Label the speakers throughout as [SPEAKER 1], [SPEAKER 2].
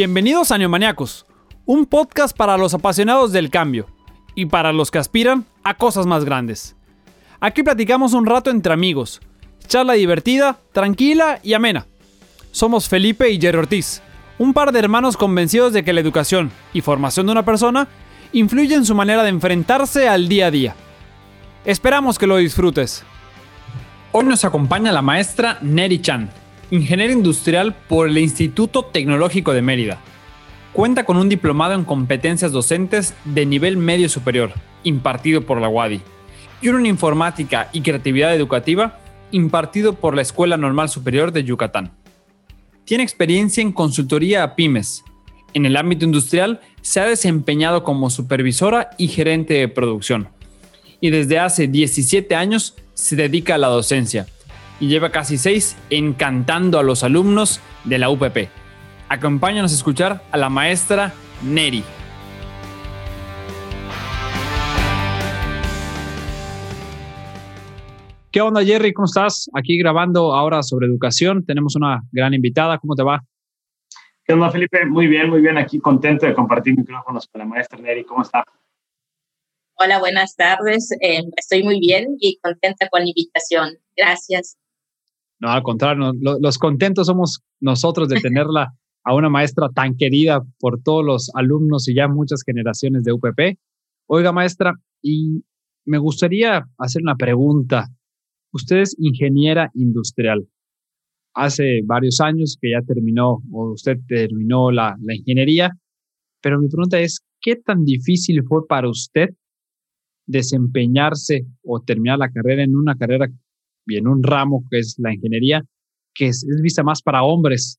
[SPEAKER 1] Bienvenidos a Neomaniacos, un podcast para los apasionados del cambio y para los que aspiran a cosas más grandes. Aquí platicamos un rato entre amigos, charla divertida, tranquila y amena. Somos Felipe y Jerry Ortiz, un par de hermanos convencidos de que la educación y formación de una persona influye en su manera de enfrentarse al día a día. Esperamos que lo disfrutes. Hoy nos acompaña la maestra Neri Chan, ingeniero industrial por el Instituto Tecnológico de Mérida. Cuenta con un diplomado en competencias docentes de nivel medio superior, impartido por la UADI, y uno en informática y creatividad educativa, impartido por la Escuela Normal Superior de Yucatán. Tiene experiencia en consultoría a pymes. En el ámbito industrial se ha desempeñado como supervisora y gerente de producción. Y desde hace 17 años se dedica a la docencia y lleva casi seis encantando a los alumnos de la UPP. Acompáñanos a escuchar a la maestra Neri. ¿Qué onda, Jerry? ¿Cómo estás? Aquí grabando ahora sobre educación. Tenemos una gran invitada. ¿Cómo te va?
[SPEAKER 2] ¿Qué onda, Felipe? Muy bien, muy bien. Aquí contento de compartir micrófonos con la maestra Neri. ¿Cómo está?
[SPEAKER 3] Hola, buenas tardes. Eh, estoy muy bien y contenta con la invitación. Gracias.
[SPEAKER 1] No, al contrario, los contentos somos nosotros de tenerla a una maestra tan querida por todos los alumnos y ya muchas generaciones de UPP. Oiga, maestra, y me gustaría hacer una pregunta. Usted es ingeniera industrial. Hace varios años que ya terminó, o usted terminó la, la ingeniería, pero mi pregunta es, ¿qué tan difícil fue para usted desempeñarse o terminar la carrera en una carrera en un ramo que es la ingeniería, que es, vista más para hombres,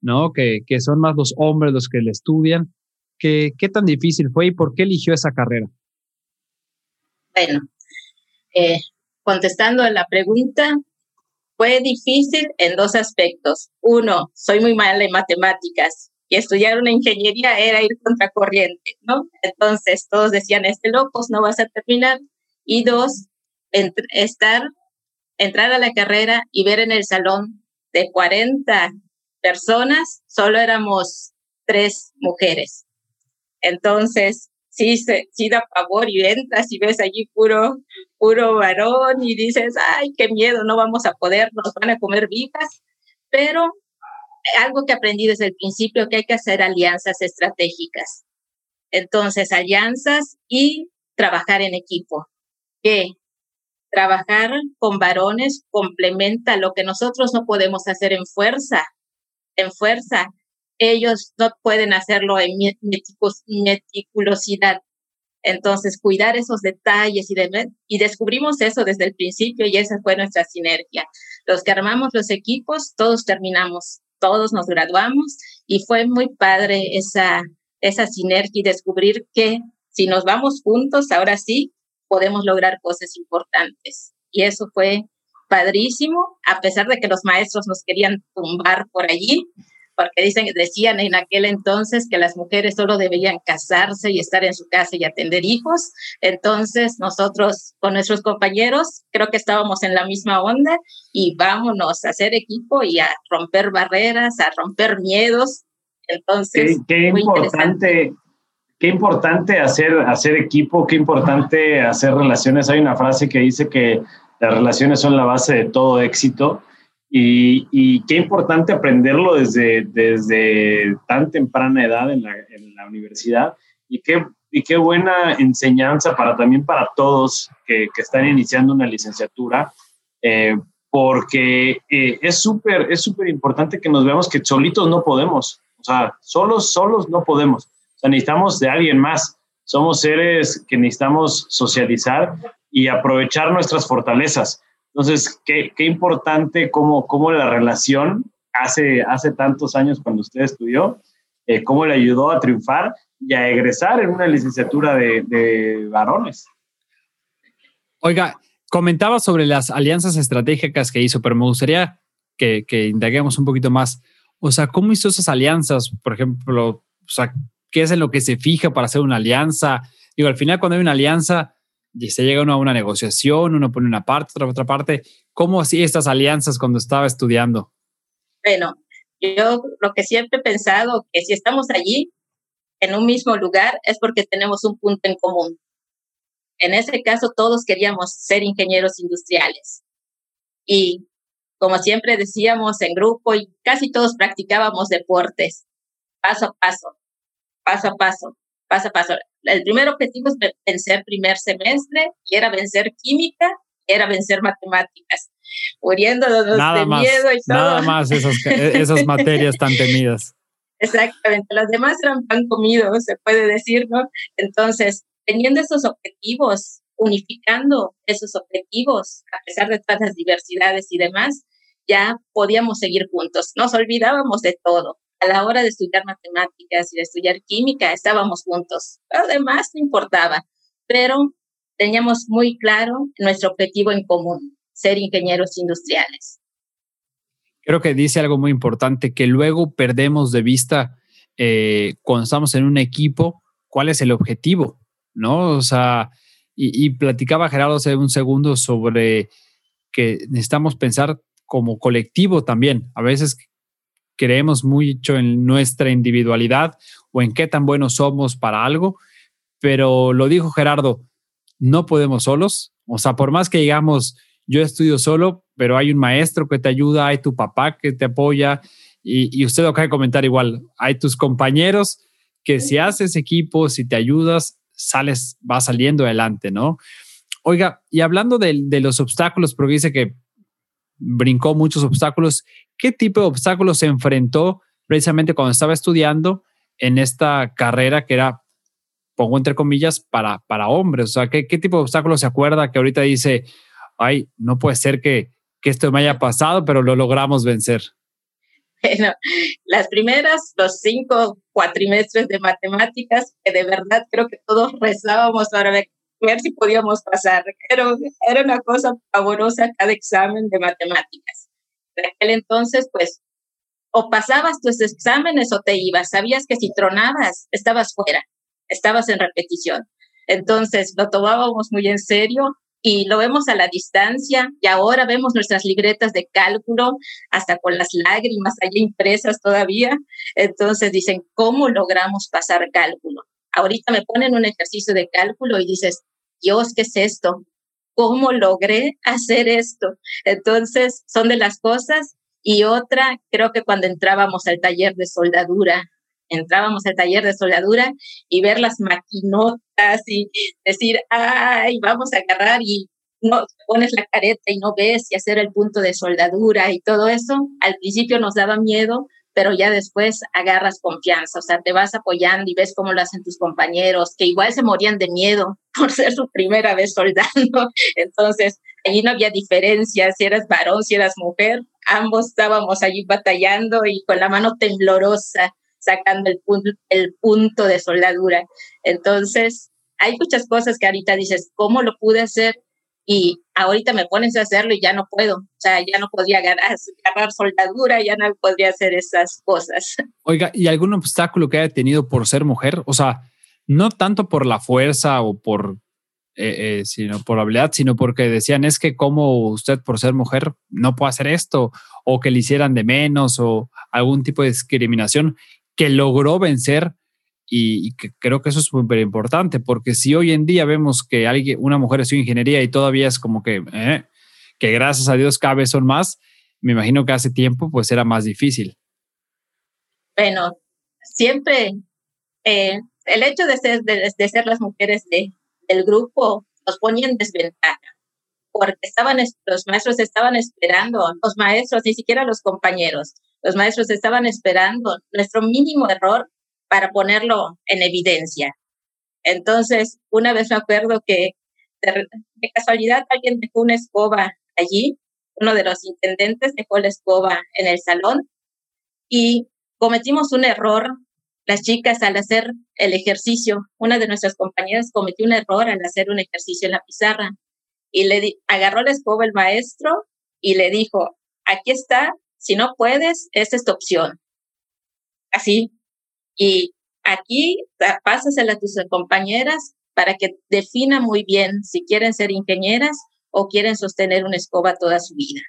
[SPEAKER 1] ¿no? Que, que, son más los hombres los que le estudian. ¿Qué, ¿Qué tan difícil fue y por qué eligió esa carrera?
[SPEAKER 3] Bueno, eh, contestando a la pregunta, fue difícil en dos aspectos. Uno, soy muy mala en matemáticas y estudiar una ingeniería era ir contracorriente, ¿no? Entonces todos decían, este locos, no vas a terminar. Y dos, estar entrar a la carrera y ver en el salón de 40 personas, solo éramos tres mujeres. Entonces, sí, sí da favor y entras y ves allí puro, puro varón y dices, ay, qué miedo, no vamos a poder, nos van a comer vivas. Pero algo que aprendí desde el principio, que hay que hacer alianzas estratégicas. Entonces, alianzas y trabajar en equipo. Que trabajar con varones complementa lo que nosotros no podemos hacer en fuerza. En fuerza, ellos no pueden hacerlo en meticulosidad. Entonces, cuidar esos detalles y, descubrimos eso desde el principio y esa fue nuestra sinergia. Los que armamos los equipos, todos terminamos, todos nos graduamos y fue muy padre esa, esa sinergia y descubrir que si nos vamos juntos, ahora sí, podemos lograr cosas importantes. Y eso fue padrísimo, a pesar de que los maestros nos querían tumbar por allí, porque dicen, decían en aquel entonces que las mujeres solo debían casarse y estar en su casa y atender hijos. Entonces nosotros con nuestros compañeros creo que estábamos en la misma onda y vámonos a hacer equipo y a romper barreras, a romper miedos. Entonces,
[SPEAKER 2] qué, importante, qué importante hacer, hacer equipo, qué importante hacer relaciones. Hay una frase que dice que las relaciones son la base de todo éxito y, qué importante aprenderlo desde, desde tan temprana edad en la, en la universidad y qué, y qué buena enseñanza para también para todos que, que están iniciando una licenciatura. Eh, porque eh, es súper es súper importante que nos veamos que solitos no podemos, o sea, solos, solos no podemos sea, necesitamos de alguien más. Somos seres que necesitamos socializar y aprovechar nuestras fortalezas. Entonces, qué, qué importante cómo, cómo la relación hace, hace tantos años cuando usted estudió, eh, cómo le ayudó a triunfar y a egresar en una licenciatura de, de varones.
[SPEAKER 1] Oiga, comentaba sobre las alianzas estratégicas que hizo, pero me gustaría que, que indaguemos un poquito más. O sea, ¿cómo hizo esas alianzas? Por ejemplo, o sea, qué es en lo que se fija para hacer una alianza. Digo, al final cuando hay una alianza, y se llega uno a una negociación, uno pone una parte, otra otra parte. ¿Cómo hacía estas alianzas cuando estaba estudiando?
[SPEAKER 3] Bueno, Yo lo que siempre he pensado, que si estamos allí, en un mismo lugar, es porque tenemos un punto en común. En ese caso, todos queríamos ser ingenieros industriales. Y como siempre decíamos en grupo, y casi todos practicábamos deportes, paso a paso, paso a paso, paso a paso. El primer objetivo es vencer primer semestre y era vencer química, era vencer matemáticas, muriéndonos de miedo y
[SPEAKER 1] todo. Nada más esas, esas materias tan temidas.
[SPEAKER 3] Exactamente, los demás eran pan comido, se puede decir, ¿no? Entonces, teniendo esos objetivos, unificando esos objetivos, a pesar de todas las diversidades y demás, ya podíamos seguir juntos. Nos olvidábamos de todo. A la hora de estudiar matemáticas y de estudiar química, estábamos juntos. Lo demás no importaba, pero teníamos muy claro nuestro objetivo en común, ser ingenieros industriales
[SPEAKER 1] creo que dice algo muy importante que luego perdemos de vista eh, cuando estamos en un equipo cuál es el objetivo, ¿no? O sea, y, platicaba Gerardo hace un segundo sobre que necesitamos pensar como colectivo también. A veces creemos mucho en nuestra individualidad o en qué tan buenos somos para algo, pero lo dijo Gerardo, no podemos solos. O sea, por más que digamos, yo estudio solo, pero hay un maestro que te ayuda, hay tu papá que te apoya y, usted lo acaba de comentar igual, hay tus compañeros que si haces equipo, si te ayudas, sales, va saliendo adelante, ¿no? Oiga, y hablando de, de los obstáculos, porque dice que brincó muchos obstáculos, ¿qué tipo de obstáculos se enfrentó precisamente cuando estaba estudiando en esta carrera que era, pongo entre comillas, para, para hombres? O sea, ¿qué, ¿qué tipo de obstáculos se acuerda que ahorita dice, ay, no puede ser que, esto me haya pasado, pero lo logramos vencer?
[SPEAKER 3] Bueno, las primeras, los cinco cuatrimestres de matemáticas, que de verdad creo que todos rezábamos para ver, si podíamos pasar. Pero era una cosa pavorosa cada examen de matemáticas. En aquel entonces, pues, o pasabas tus exámenes o te ibas. Sabías que si tronabas, estabas fuera, estabas en repetición. Entonces, lo tomábamos muy en serio y lo vemos a la distancia y ahora vemos nuestras libretas de cálculo hasta con las lágrimas allí impresas todavía. Entonces dicen, ¿cómo logramos pasar cálculo? Ahorita me ponen un ejercicio de cálculo y dices, Dios, ¿qué es esto? ¿Cómo logré hacer esto? Entonces son de las cosas. Y otra, creo que cuando entrábamos al taller de soldadura, entrábamos al taller de soldadura y ver las maquinotas y decir, ay, vamos a agarrar y no pones la careta y no ves y hacer el punto de soldadura y todo eso, al principio nos daba miedo, pero ya después agarras confianza, o sea, te vas apoyando y ves cómo lo hacen tus compañeros, que igual se morían de miedo por ser su primera vez soldando. Entonces, allí no había diferencia si eras varón, si eras mujer, ambos estábamos allí batallando y con la mano temblorosa sacando el punto, el punto de soldadura. Entonces, hay muchas cosas que ahorita dices, ¿cómo lo pude hacer? Y ahorita me pones a hacerlo y ya no puedo. O sea, ya no podría agarrar, soldadura, ya no podría hacer esas cosas.
[SPEAKER 1] Oiga, ¿y algún obstáculo que haya tenido por ser mujer? O sea, no tanto por la fuerza o por eh, eh, sino por habilidad, sino porque decían es que como usted por ser mujer no puede hacer esto o que le hicieran de menos o algún tipo de discriminación que logró vencer y, que creo que eso es súper importante, porque si hoy en día vemos que alguien, una mujer estudia ingeniería y todavía es como que, eh, que gracias a Dios cada vez son más, me imagino que hace tiempo pues era más difícil.
[SPEAKER 3] Bueno, siempre eh, el hecho de ser, de, ser las mujeres de, del grupo nos ponía en desventaja, porque estaban, los maestros estaban esperando, los maestros, ni siquiera los compañeros, los maestros estaban esperando nuestro mínimo error para ponerlo en evidencia. Entonces, una vez me acuerdo que de, casualidad alguien dejó una escoba allí, uno de los intendentes dejó la escoba en el salón y cometimos un error. Las chicas al hacer el ejercicio, una de nuestras compañeras cometió un error al hacer un ejercicio en la pizarra y le agarró la escoba el maestro y le dijo, aquí está si no puedes, esta es tu opción. Así. Y aquí pásasela a tus compañeras para que definan muy bien si quieren ser ingenieras o quieren sostener una escoba toda su vida.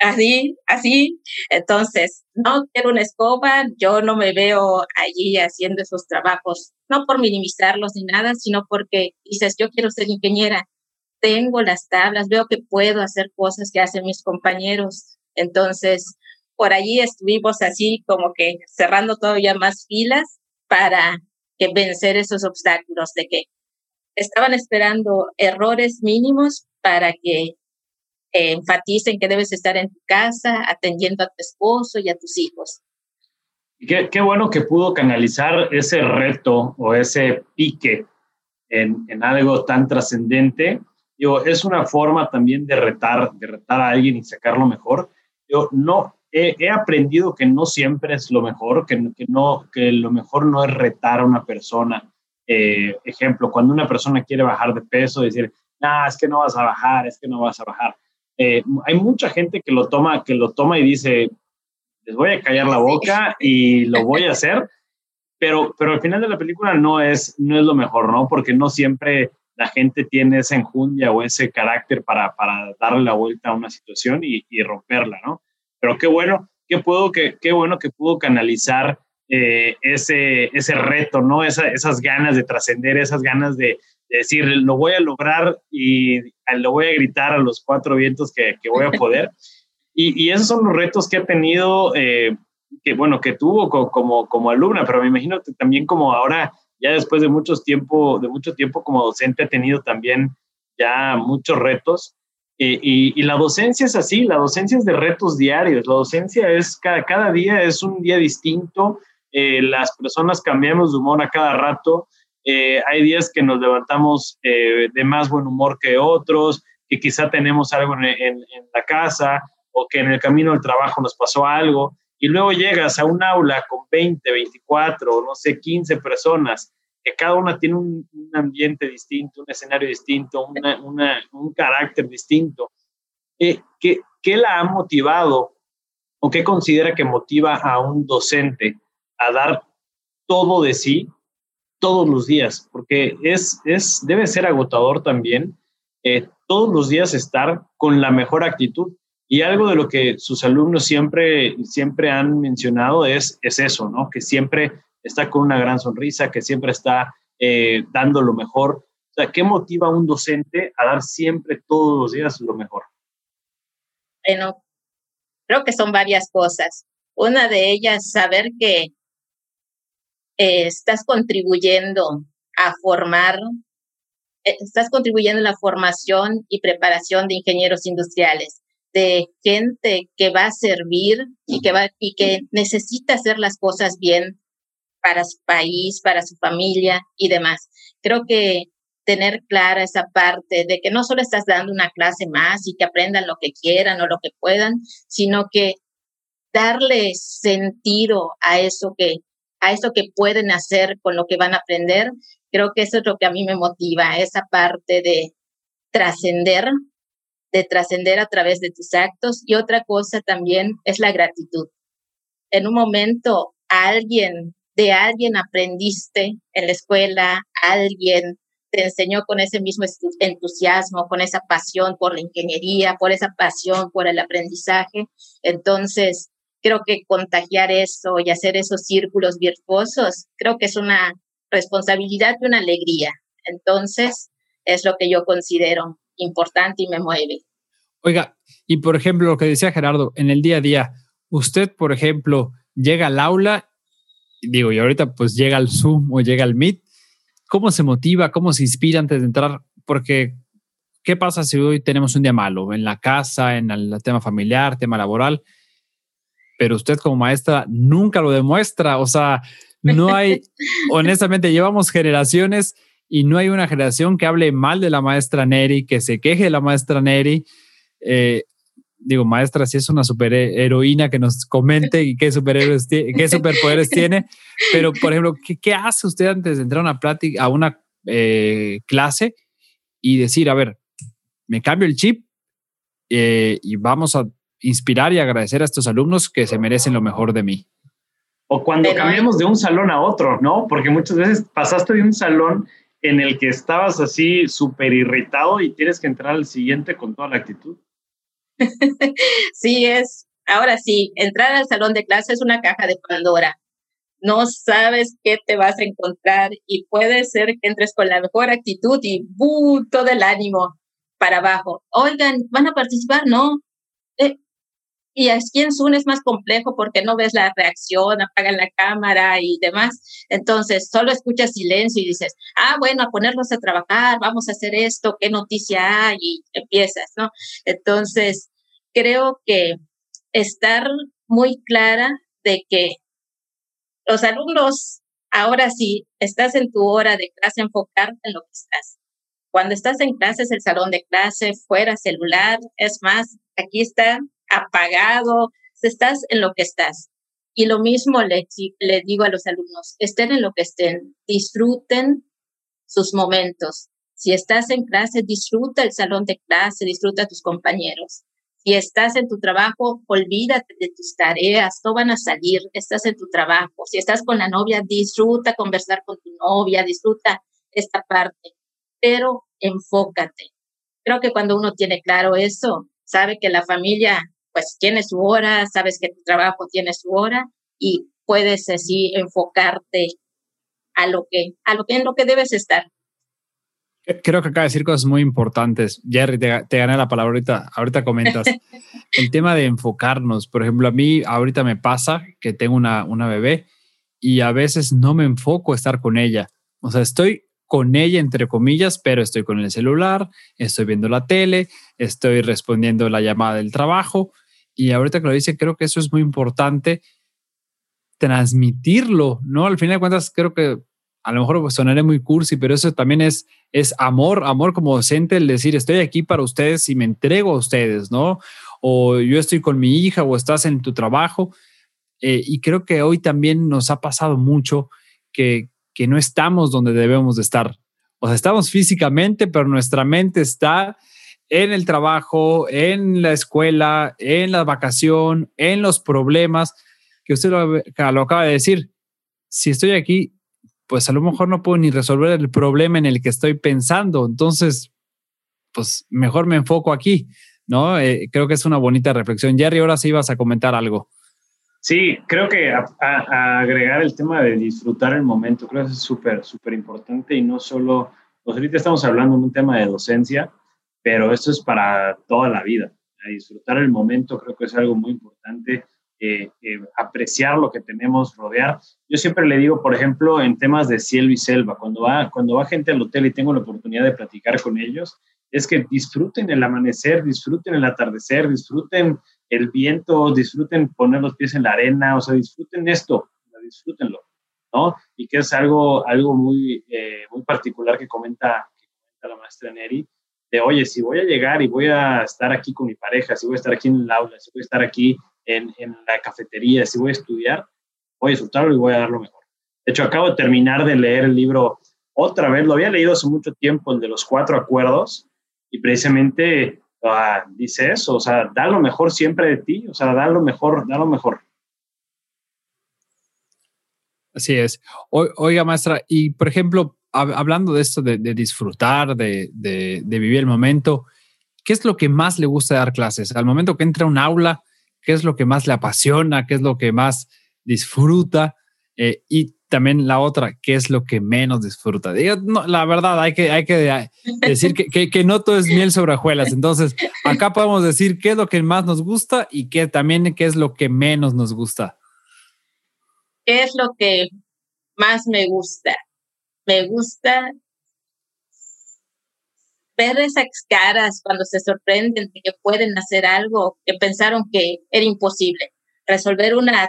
[SPEAKER 3] así, así. Entonces, no quiero una escoba, yo no me veo allí haciendo esos trabajos, no por minimizarlos ni nada, sino porque dices, yo quiero ser ingeniera, tengo las tablas, veo que puedo hacer cosas que hacen mis compañeros. Entonces, por allí estuvimos así como que cerrando todavía más filas para que vencer esos obstáculos de que estaban esperando errores mínimos para que enfaticen que debes estar en tu casa atendiendo a tu esposo y a tus hijos.
[SPEAKER 2] Qué, qué bueno que pudo canalizar ese reto o ese pique en, en algo tan trascendente. Yo, es una forma también de retar, de retar a alguien y sacarlo mejor. Yo no he, he aprendido que no siempre es lo mejor, que, que, no, que lo mejor no es retar a una persona. Eh, ejemplo, cuando una persona quiere bajar de peso, decir, ah, es que no vas a bajar, es que no vas a bajar. Eh, hay mucha gente que lo toma, que lo toma y dice, les voy a callar la boca y lo voy a hacer, pero, pero al final de la película no es, no es lo mejor, ¿no? Porque no siempre la gente tiene esa enjundia o ese carácter para, para darle la vuelta a una situación y, y romperla, ¿no? Pero qué bueno, qué, puedo, qué, qué bueno que pudo canalizar eh, ese, ese reto, ¿no? Esa, esas ganas de trascender, esas ganas de, decir, lo voy a lograr y lo voy a gritar a los cuatro vientos que, que voy a poder. Y, y, esos son los retos que he tenido, eh, que bueno, que tuvo como, como alumna, pero me imagino que también como ahora, ya después de, muchos tiempo, de mucho tiempo como docente, he tenido también ya muchos retos. Y, y, la docencia es así, la docencia es de retos diarios, la docencia es cada, cada día es un día distinto, eh, las personas cambiamos de humor a cada rato, eh, hay días que nos levantamos eh, de más buen humor que otros, que quizá tenemos algo en, en, la casa o que en el camino del trabajo nos pasó algo, y luego llegas a un aula con 20, 24, no sé, 15 personas, que cada una tiene un, ambiente distinto, un escenario distinto, un carácter distinto. ¿qué, ¿Qué la ha motivado o qué considera que motiva a un docente a dar todo de sí todos los días, porque es, es, debe ser agotador también eh, todos los días estar con la mejor actitud. Y algo de lo que sus alumnos siempre, siempre han mencionado es, es eso, ¿no? Que siempre está con una gran sonrisa, que siempre está eh, dando lo mejor. ¿qué motiva a un docente a dar siempre todos los días lo mejor?
[SPEAKER 3] Bueno, creo que son varias cosas. Una de ellas, saber que eh, estás contribuyendo a formar, eh, estás contribuyendo a la formación y preparación de ingenieros industriales, de gente que va a servir y que, va, y que necesita hacer las cosas bien para su país, para su familia y demás. Creo que tener clara esa parte de que no solo estás dando una clase más y que aprendan lo que quieran o lo que puedan, sino que darle sentido a eso que a eso que pueden hacer con lo que van a aprender. Creo que eso es lo que a mí me motiva, esa parte de trascender, de trascender a través de tus actos. Y otra cosa también es la gratitud. En un momento, alguien, de alguien aprendiste en la escuela, alguien te enseñó con ese mismo entusiasmo, con esa pasión por la ingeniería, por esa pasión por el aprendizaje. Entonces, creo que contagiar eso y hacer esos círculos virtuosos, creo que es una responsabilidad y una alegría. Entonces, es lo que yo considero importante y me mueve.
[SPEAKER 1] Oiga, y por ejemplo, lo que decía Gerardo, en el día a día, usted, por ejemplo, llega al aula, digo, y ahorita pues llega al Zoom o llega al Meet, ¿cómo se motiva, cómo se inspira antes de entrar? Porque, ¿qué pasa si hoy tenemos un día malo en la casa, en el tema familiar, tema laboral? pero usted como maestra nunca lo demuestra. O sea, no hay, honestamente, llevamos generaciones y no hay una generación que hable mal de la maestra Neri, que se queje de la maestra Neri. Eh, digo, maestra, si es una superheroína que nos comente y qué, superhéroes qué superpoderes tiene, pero por ejemplo, ¿qué, ¿qué, hace usted antes de entrar a una plática, a una eh, clase y decir, a ver, me cambio el chip eh, y vamos a inspirar y agradecer a estos alumnos que se merecen lo mejor de mí.
[SPEAKER 2] O cuando Pero, cambiamos de un salón a otro, ¿no? Porque muchas veces pasaste de un salón en el que estabas así súper irritado y tienes que entrar al siguiente con toda la actitud.
[SPEAKER 3] sí, es, ahora sí, entrar al salón de clase es una caja de Pandora. No sabes qué te vas a encontrar y puede ser que entres con la mejor actitud y ¡bu! todo el ánimo para abajo. Oigan, ¿van a participar? No. Eh, y aquí en Zoom es más complejo porque no ves la reacción, apagan la cámara y demás. Entonces, solo escuchas silencio y dices, ah, bueno, a ponerlos a trabajar, vamos a hacer esto, qué noticia hay y empiezas, ¿no? Entonces, creo que estar muy clara de que los alumnos, ahora sí, estás en tu hora de clase, enfocarte en lo que estás. Cuando estás en clase es el salón de clase, fuera celular, es más, aquí está apagado, estás en lo que estás. Y lo mismo le, digo a los alumnos, estén en lo que estén, disfruten sus momentos. Si estás en clase, disfruta el salón de clase, disfruta tus compañeros. Si estás en tu trabajo, olvídate de tus tareas, no van a salir, estás en tu trabajo. Si estás con la novia, disfruta conversar con tu novia, disfruta esta parte, pero enfócate. Creo que cuando uno tiene claro eso, sabe que la familia pues tiene su hora, sabes que tu trabajo tiene su hora y puedes así enfocarte a lo que, a lo que en lo que debes estar.
[SPEAKER 1] Creo que acaba de decir cosas muy importantes. Jerry, te, te gané la palabra ahorita, ahorita comentas. El tema de enfocarnos, por ejemplo, a mí ahorita me pasa que tengo una, una bebé y a veces no me enfoco a estar con ella. O sea, estoy con ella, entre comillas, pero estoy con el celular, estoy viendo la tele, estoy respondiendo la llamada del trabajo y ahorita que lo dice, creo que eso es muy importante transmitirlo, ¿no? Al final de cuentas, creo que a lo mejor sonaré muy cursi, pero eso también es, es amor, amor como docente, el decir, estoy aquí para ustedes y me entrego a ustedes, ¿no? O yo estoy con mi hija o estás en tu trabajo. Eh, y creo que hoy también nos ha pasado mucho que, que no estamos donde debemos de estar. O sea, estamos físicamente, pero nuestra mente está en el trabajo, en la escuela, en la vacación, en los problemas, que usted lo, acaba de decir. Si estoy aquí, pues a lo mejor no puedo ni resolver el problema en el que estoy pensando. Entonces, pues mejor me enfoco aquí, ¿no? Eh, creo que es una bonita reflexión. Jerry, ahora sí ibas a comentar algo.
[SPEAKER 2] Sí, creo que a, agregar el tema de disfrutar el momento, creo que es súper, súper importante y no solo, pues ahorita estamos hablando de un tema de docencia, pero esto es para toda la vida. disfrutar el momento creo que es algo muy importante. Eh, eh, apreciar lo que tenemos, rodear. Yo siempre le digo, por ejemplo, en temas de cielo y selva, cuando va, cuando va gente al hotel y tengo la oportunidad de platicar con ellos, es que disfruten el amanecer, disfruten el atardecer, disfruten el viento, disfruten poner los pies en la arena, o sea, disfruten esto, disfrútenlo, ¿no? Y que es algo, algo muy, eh, muy particular que comenta, que comenta la maestra Neri, oye, si voy a llegar y voy a estar aquí con mi pareja, si voy a estar aquí en el aula, si voy a estar aquí en, la cafetería, si voy a estudiar, voy a disfrutarlo y voy a dar lo mejor. De hecho, acabo de terminar de leer el libro otra vez, lo había leído hace mucho tiempo, el de los cuatro acuerdos, y precisamente ah, dice eso, o sea, da lo mejor siempre de ti, o sea, da lo mejor, da lo mejor.
[SPEAKER 1] Así es. oiga, maestra, y por ejemplo, hablando de esto, de, disfrutar, de, vivir el momento, ¿qué es lo que más le gusta dar clases? Al momento que entra a un aula, ¿qué es lo que más le apasiona? ¿Qué es lo que más disfruta? Eh, y también la otra, ¿qué es lo que menos disfruta? la verdad, hay que, hay que decir que, que, no todo es miel sobre hojuelas. Entonces, acá podemos decir qué es lo que más nos gusta y qué también qué es lo que menos nos gusta.
[SPEAKER 3] ¿Qué es lo que más me gusta? Me gusta ver esas caras cuando se sorprenden de que pueden hacer algo que pensaron que era imposible. Resolver una,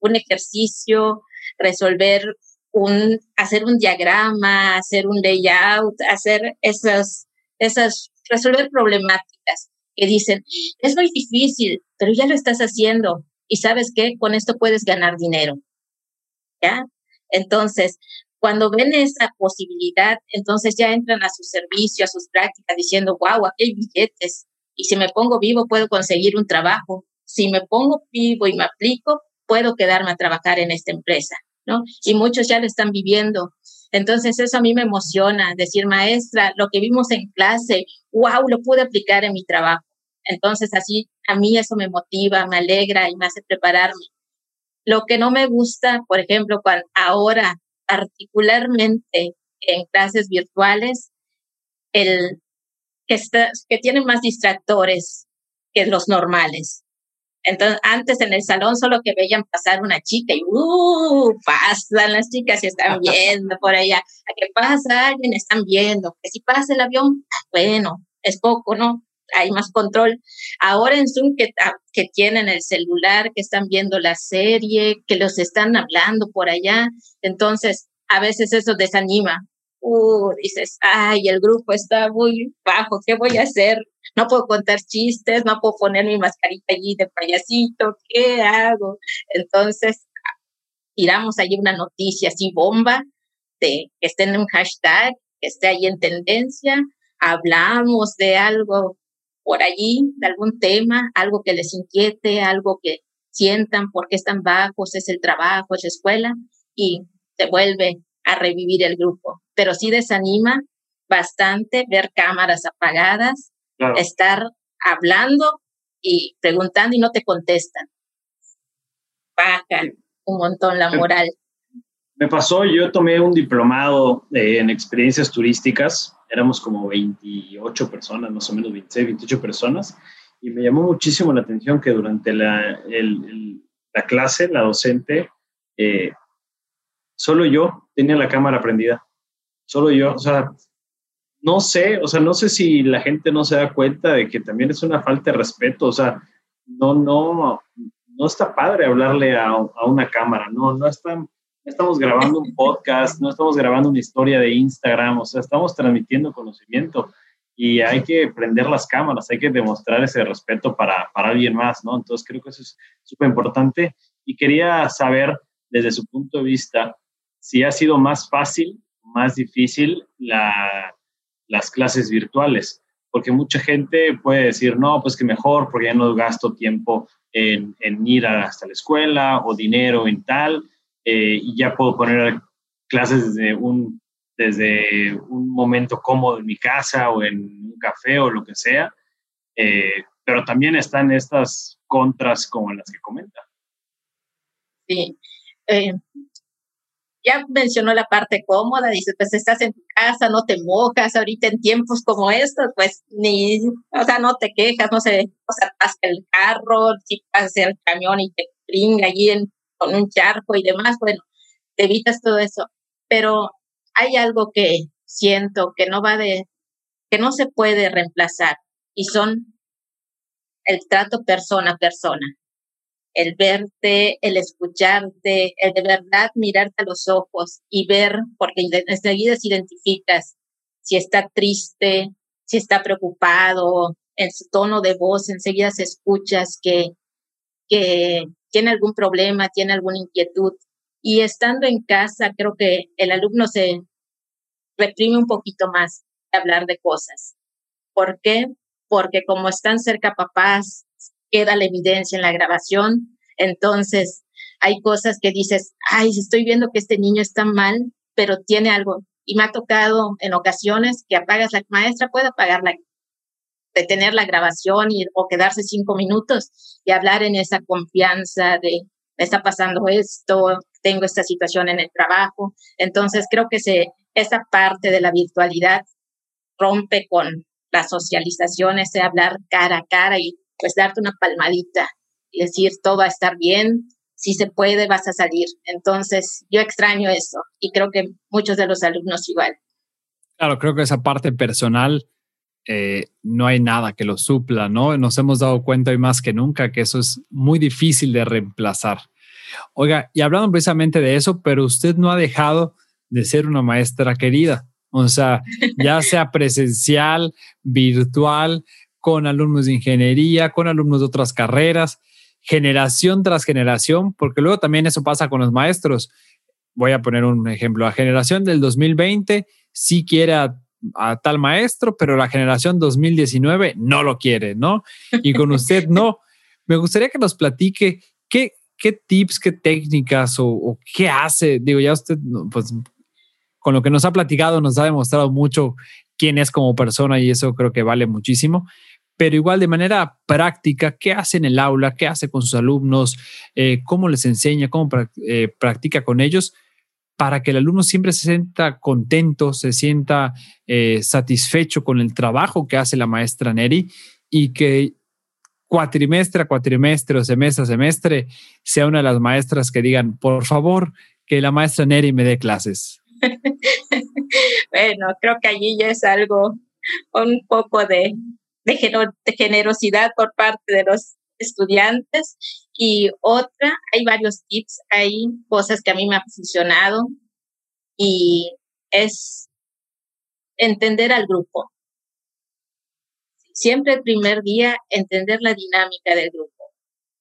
[SPEAKER 3] un ejercicio, resolver un, hacer un diagrama, hacer un layout, hacer esas, esas, resolver problemáticas que dicen, es muy difícil, pero ya lo estás haciendo y sabes que con esto puedes ganar dinero. ¿Ya? Entonces, cuando ven esa posibilidad, entonces ya entran a su servicio, a sus prácticas, diciendo, wow, aquí hay billetes. Y si me pongo vivo, puedo conseguir un trabajo. Si me pongo vivo y me aplico, puedo quedarme a trabajar en esta empresa, ¿no? Y muchos ya lo están viviendo. Entonces eso a mí me emociona, decir, maestra, lo que vimos en clase, wow, lo pude aplicar en mi trabajo. Entonces así a mí eso me motiva, me alegra y me hace prepararme. Lo que no me gusta, por ejemplo, cuando ahora particularmente en clases virtuales, el que, está, que tienen más distractores que los normales. Entonces, antes en el salón solo que veían pasar una chica y ¡uh! pasan las chicas y están viendo por allá. ¿A qué pasa alguien? Están viendo. Que si pasa el avión, bueno, es poco, ¿no? Hay más control. Ahora en Zoom que, ah, que tienen el celular, que están viendo la serie, que los están hablando por allá. Entonces, a veces eso desanima. Uh, dices, ay, el grupo está muy bajo, ¿qué voy a hacer? no puedo contar chistes, no puedo poner mi mascarita allí de payasito, ¿qué hago? Entonces, tiramos ahí una noticia así bomba, de que esté en un hashtag, que esté ahí en tendencia, hablamos de algo por allí, de algún tema, algo que les inquiete, algo que sientan porque están bajos, es el trabajo, es la escuela, y se vuelve a revivir el grupo. Pero sí desanima bastante ver cámaras apagadas, estar hablando y preguntando y no te contestan. Bajan un montón la moral.
[SPEAKER 2] Me pasó, yo tomé un diplomado eh, en experiencias turísticas, éramos como 28 personas, más o menos 26, 28 personas, y me llamó muchísimo la atención que durante la, la clase, la docente, eh, solo yo tenía la cámara prendida, solo yo, o sea, no sé, o sea, no sé si la gente no se da cuenta de que también es una falta de respeto, o sea, no, no, no está padre hablarle a, una cámara, no, no estamos grabando un podcast, no estamos grabando una historia de Instagram, o sea, estamos transmitiendo conocimiento y hay que prender las cámaras, hay que demostrar ese respeto para, para alguien más, ¿no? Entonces creo que eso es súper importante y quería saber desde su punto de vista si ha sido más fácil, más difícil la las clases virtuales, porque mucha gente puede decir, no, pues que mejor, porque ya no gasto tiempo en, ir hasta la escuela o dinero en tal, eh, y ya puedo poner clases desde un, desde un momento cómodo en mi casa o en un café o lo que sea, eh, pero también están estas contras como las que comenta.
[SPEAKER 3] Sí, eh, ya mencionó la parte cómoda, dice, pues estás en tu casa, no te mojas, ahorita en tiempos como estos, pues ni, o sea, no te quejas, no se, o sea, pasa el carro, si pasa el camión y te brinca allí en, con un charco y demás, bueno, te evitas todo eso. Pero hay algo que siento que no va de, que no se puede reemplazar y son el trato persona a persona el verte, el escucharte, el de verdad mirarte a los ojos y ver, porque enseguida se identificas si está triste, si está preocupado, en su tono de voz, enseguida se escuchas que, que tiene algún problema, tiene alguna inquietud. Y estando en casa, creo que el alumno se reprime un poquito más de hablar de cosas. ¿Por qué? Porque como están cerca papás, queda la evidencia en la grabación. Entonces, hay cosas que dices, ay, estoy viendo que este niño está mal, pero tiene algo. Y me ha tocado en ocasiones que apagas la maestra, puede apagarla, detener la grabación y, o quedarse cinco minutos y hablar en esa confianza de, me está pasando esto, tengo esta situación en el trabajo. Entonces, creo que se, esa parte de la virtualidad rompe con la socialización, ese hablar cara a cara y pues darte una palmadita y decir todo va a estar bien, si se puede vas a salir. Entonces yo extraño eso y creo que muchos de los alumnos igual.
[SPEAKER 1] Claro, creo que esa parte personal eh, no hay nada que lo supla, ¿no? Nos hemos dado cuenta hoy más que nunca que eso es muy difícil de reemplazar. Oiga, y hablando precisamente de eso, pero usted no ha dejado de ser una maestra querida. O sea, ya sea presencial, virtual, con alumnos de ingeniería, con alumnos de otras carreras, generación tras generación, porque luego también eso pasa con los maestros. Voy a poner un ejemplo. La generación del 2020 sí quiere a, tal maestro, pero la generación 2019 no lo quiere, ¿no? Y con usted no. Me gustaría que nos platique qué, qué tips, qué técnicas o, o, qué hace. Digo, ya usted, pues, con lo que nos ha platicado, nos ha demostrado mucho quién es como persona y eso creo que vale muchísimo pero igual de manera práctica, ¿qué hace en el aula? ¿Qué hace con sus alumnos? Eh, ¿Cómo les enseña? ¿Cómo eh, practica con ellos? Para que el alumno siempre se sienta contento, se sienta eh, satisfecho con el trabajo que hace la maestra Neri y que cuatrimestre a cuatrimestre o semestre a semestre sea una de las maestras que digan, por favor, que la maestra Neri me dé clases.
[SPEAKER 3] bueno, creo que allí ya es algo, un poco de de, generosidad por parte de los estudiantes. Y otra, hay varios tips, hay cosas que a mí me han funcionado y es entender al grupo. Siempre el primer día, entender la dinámica del grupo.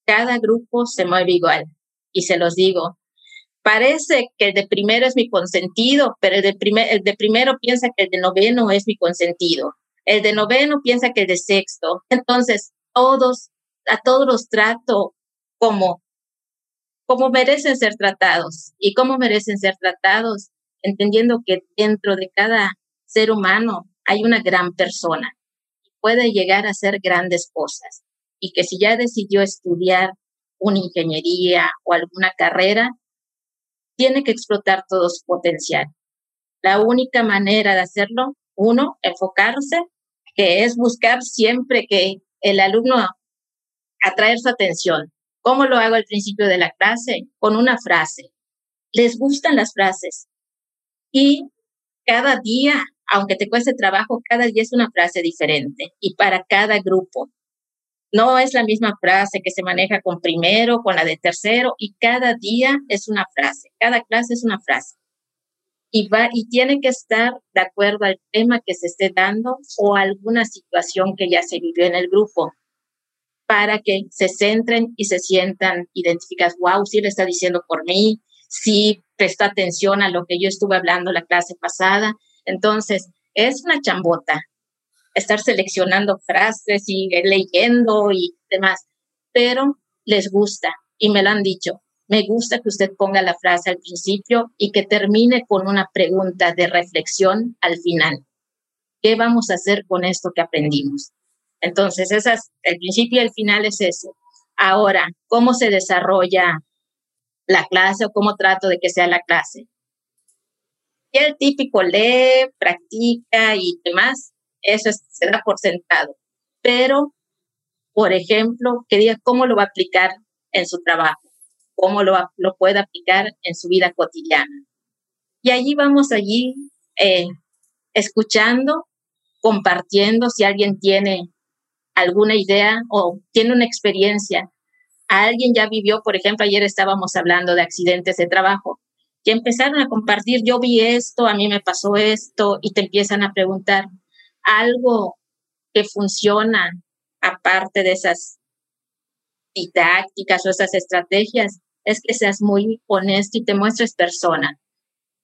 [SPEAKER 3] Cada grupo se mueve igual. Y se los digo, parece que el de primero es mi consentido, pero el de, primer, el de primero piensa que el de noveno es mi consentido el de noveno piensa que el de sexto. Entonces, todos, a todos los trato como, como merecen ser tratados. ¿Y cómo merecen ser tratados? Entendiendo que dentro de cada ser humano hay una gran persona y puede llegar a hacer grandes cosas. Y que si ya decidió estudiar una ingeniería o alguna carrera, tiene que explotar todo su potencial. La única manera de hacerlo, uno, enfocarse que es buscar siempre que el alumno atraer su atención. ¿Cómo lo hago al principio de la clase? Con una frase. Les gustan las frases. Y cada día, aunque te cueste trabajo, cada día es una frase diferente y para cada grupo. No es la misma frase que se maneja con primero, con la de tercero y cada día es una frase. Cada clase es una frase y, va, y tiene que estar de acuerdo al tema que se esté dando o alguna situación que ya se vivió en el grupo para que se centren y se sientan identificados, wow, sí le está diciendo por mí, sí presta atención a lo que yo estuve hablando la clase pasada. Entonces, es una chambota estar seleccionando frases y leyendo y demás, pero les gusta y me lo han dicho. Me gusta que usted ponga la frase al principio y que termine con una pregunta de reflexión al final. ¿Qué vamos a hacer con esto que aprendimos? Entonces, el principio y el final es ese. Ahora, ¿cómo se desarrolla la clase o cómo trato de que sea la clase? Y el típico lee, practica y demás, eso se da por sentado. Pero, por ejemplo, que diga cómo lo va a aplicar en su trabajo cómo lo, lo puede aplicar en su vida cotidiana. Y allí vamos allí eh, escuchando, compartiendo si alguien tiene alguna idea o tiene una experiencia. Alguien ya vivió, por ejemplo, ayer estábamos hablando de accidentes de trabajo, que empezaron a compartir, yo vi esto, a mí me pasó esto, y te empiezan a preguntar algo que funciona aparte de esas didácticas o esas estrategias es que seas muy honesto y te muestres persona,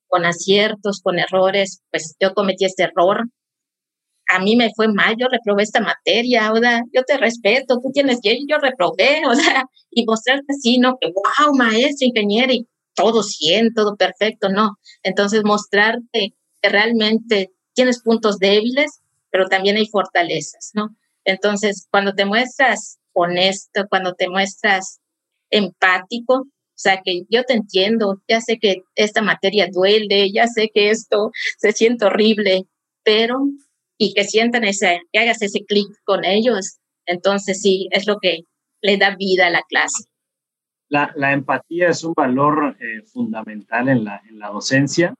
[SPEAKER 3] con aciertos, con errores, pues yo cometí este error, a mí me fue mal, yo reprobé esta materia, o sea, yo te respeto, tú tienes que, yo reprobé, o sea, y mostrarte así, ¿no? Que, wow, maestro, ingeniero, y todo 100, todo perfecto, no. Entonces, mostrarte que realmente tienes puntos débiles, pero también hay fortalezas, ¿no? Entonces, cuando te muestras honesto, cuando te muestras empático, o sea, que yo te entiendo, ya sé que esta materia duele, ya sé que esto se siente horrible, pero y que sientan ese, que hagas ese clic con ellos, entonces sí, es lo que le da vida a la clase.
[SPEAKER 2] La, la empatía es un valor eh, fundamental en la, en la, docencia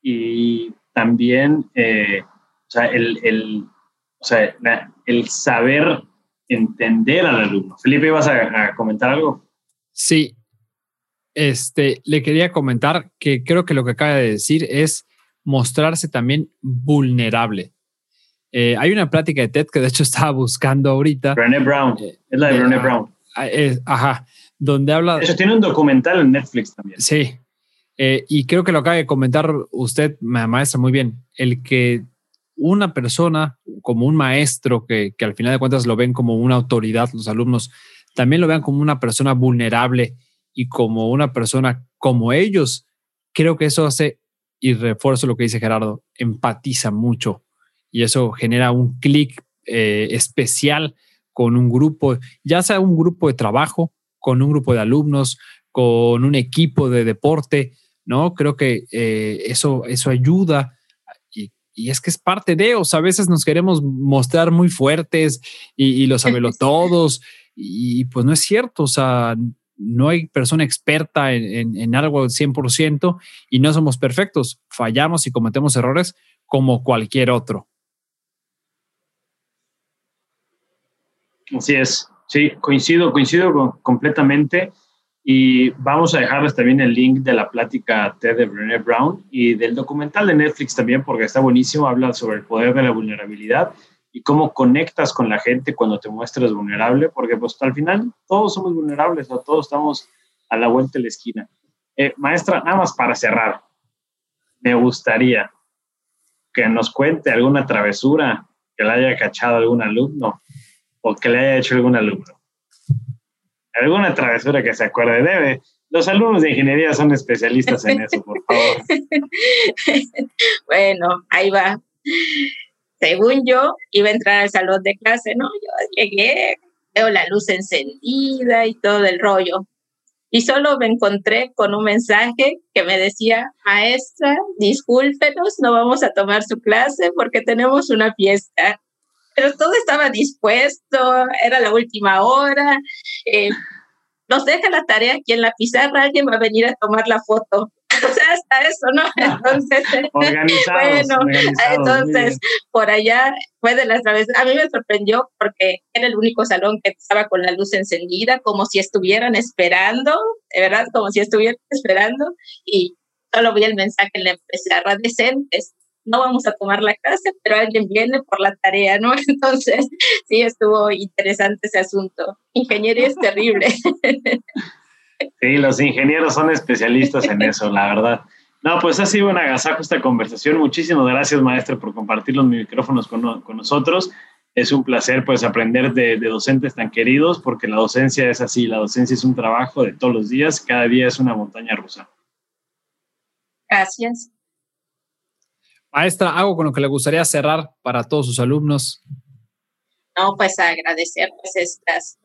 [SPEAKER 2] y también eh, o sea, el, el, o sea, el saber entender al alumno. Felipe, ¿vas a, a comentar algo?
[SPEAKER 1] Sí, este, le quería comentar que creo que lo que acaba de decir es mostrarse también vulnerable. Eh, hay una plática de TED que de hecho estaba buscando ahorita.
[SPEAKER 2] Brené Brown. Eh, es la de Brené Brown.
[SPEAKER 1] Ah, ajá. Donde habla.
[SPEAKER 2] Eso tiene un documental en Netflix también.
[SPEAKER 1] Sí. Eh, y creo que lo acaba de comentar usted, maestra, muy bien. El que una persona, como un maestro, que, que al final de cuentas lo ven como una autoridad, los alumnos, también lo vean como una persona vulnerable y como una persona como ellos, creo que eso hace, y refuerzo lo que dice Gerardo, empatiza mucho y eso genera un clic eh, especial con un grupo, ya sea un grupo de trabajo, con un grupo de alumnos, con un equipo de deporte, ¿no? Creo que eh, eso, eso ayuda. Y, y, es que es parte de, o sea, a veces nos queremos mostrar muy fuertes y, y lo sabelo todos, y pues no es cierto, o sea, no hay persona experta en, en, en algo 100% y no somos perfectos, fallamos y cometemos errores como cualquier otro.
[SPEAKER 2] Así es, sí, coincido, coincido completamente. Y vamos a dejarles también el link de la plática TED de Brené Brown y del documental de Netflix también, porque está buenísimo. Habla sobre el poder de la vulnerabilidad y cómo conectas con la gente cuando te muestras vulnerable, porque pues al final todos somos vulnerables, o todos estamos a la vuelta de la esquina. Eh, maestra, nada más para cerrar, me gustaría que nos cuente alguna travesura que le haya cachado algún alumno o que le haya hecho algún alumno. Alguna travesura que se acuerde. Debe. Los alumnos de ingeniería son especialistas en eso, por favor.
[SPEAKER 3] bueno, ahí va. Según yo, iba a entrar al salón de clase, ¿no? Yo llegué, veo la luz encendida y todo el rollo. Y solo me encontré con un mensaje que me decía, maestra, discúlpenos, no vamos a tomar su clase porque tenemos una fiesta pero todo estaba dispuesto, era la última hora. Eh, nos deja la tarea aquí en la pizarra, alguien va a venir a tomar la foto. O sea, hasta eso, ¿no? Entonces, bueno, entonces, por allá fue de las veces. A mí me sorprendió porque era el único salón que estaba con la luz encendida, como si estuvieran esperando, de verdad, como si estuvieran esperando, y solo vi el mensaje en la pizarra decentes no vamos a tomar la clase, pero alguien viene por la tarea, ¿no? Entonces, sí, estuvo interesante ese asunto. Ingeniería es terrible.
[SPEAKER 2] Sí, los ingenieros son especialistas en eso, la verdad. No, pues ha sido un agasajo esta conversación. Muchísimas gracias, maestro, por compartir los micrófonos con, con nosotros. Es un placer, pues, aprender de, de docentes tan queridos, porque la docencia es así, la docencia es un trabajo de todos los días, cada día es una montaña rusa.
[SPEAKER 3] Gracias.
[SPEAKER 1] Maestra, algo con lo que le gustaría cerrar para todos sus alumnos.
[SPEAKER 3] No, pues agradecer pues estas,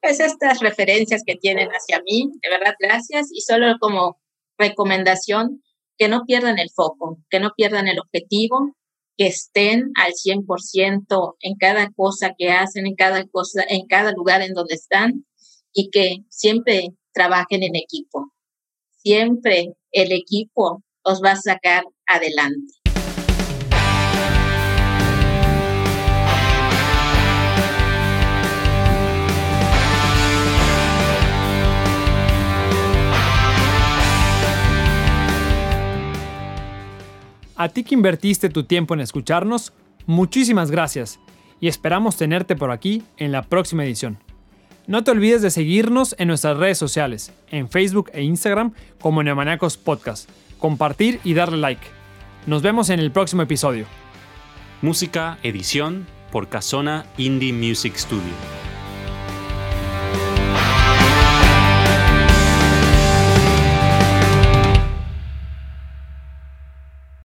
[SPEAKER 3] pues estas referencias que tienen hacia mí, de verdad, gracias. Y solo como recomendación, que no pierdan el foco, que no pierdan el objetivo, que estén al 100% en cada cosa que hacen, en cada cosa, en cada lugar en donde están y que siempre trabajen en equipo. Siempre el equipo os va a sacar adelante.
[SPEAKER 1] A ti que invertiste tu tiempo en escucharnos, muchísimas gracias y esperamos tenerte por aquí en la próxima edición. No te olvides de seguirnos en nuestras redes sociales, en Facebook e Instagram como Neomaniacos Podcast, compartir y darle like. Nos vemos en el próximo episodio.
[SPEAKER 4] Música, edición por Casona Indie Music Studio.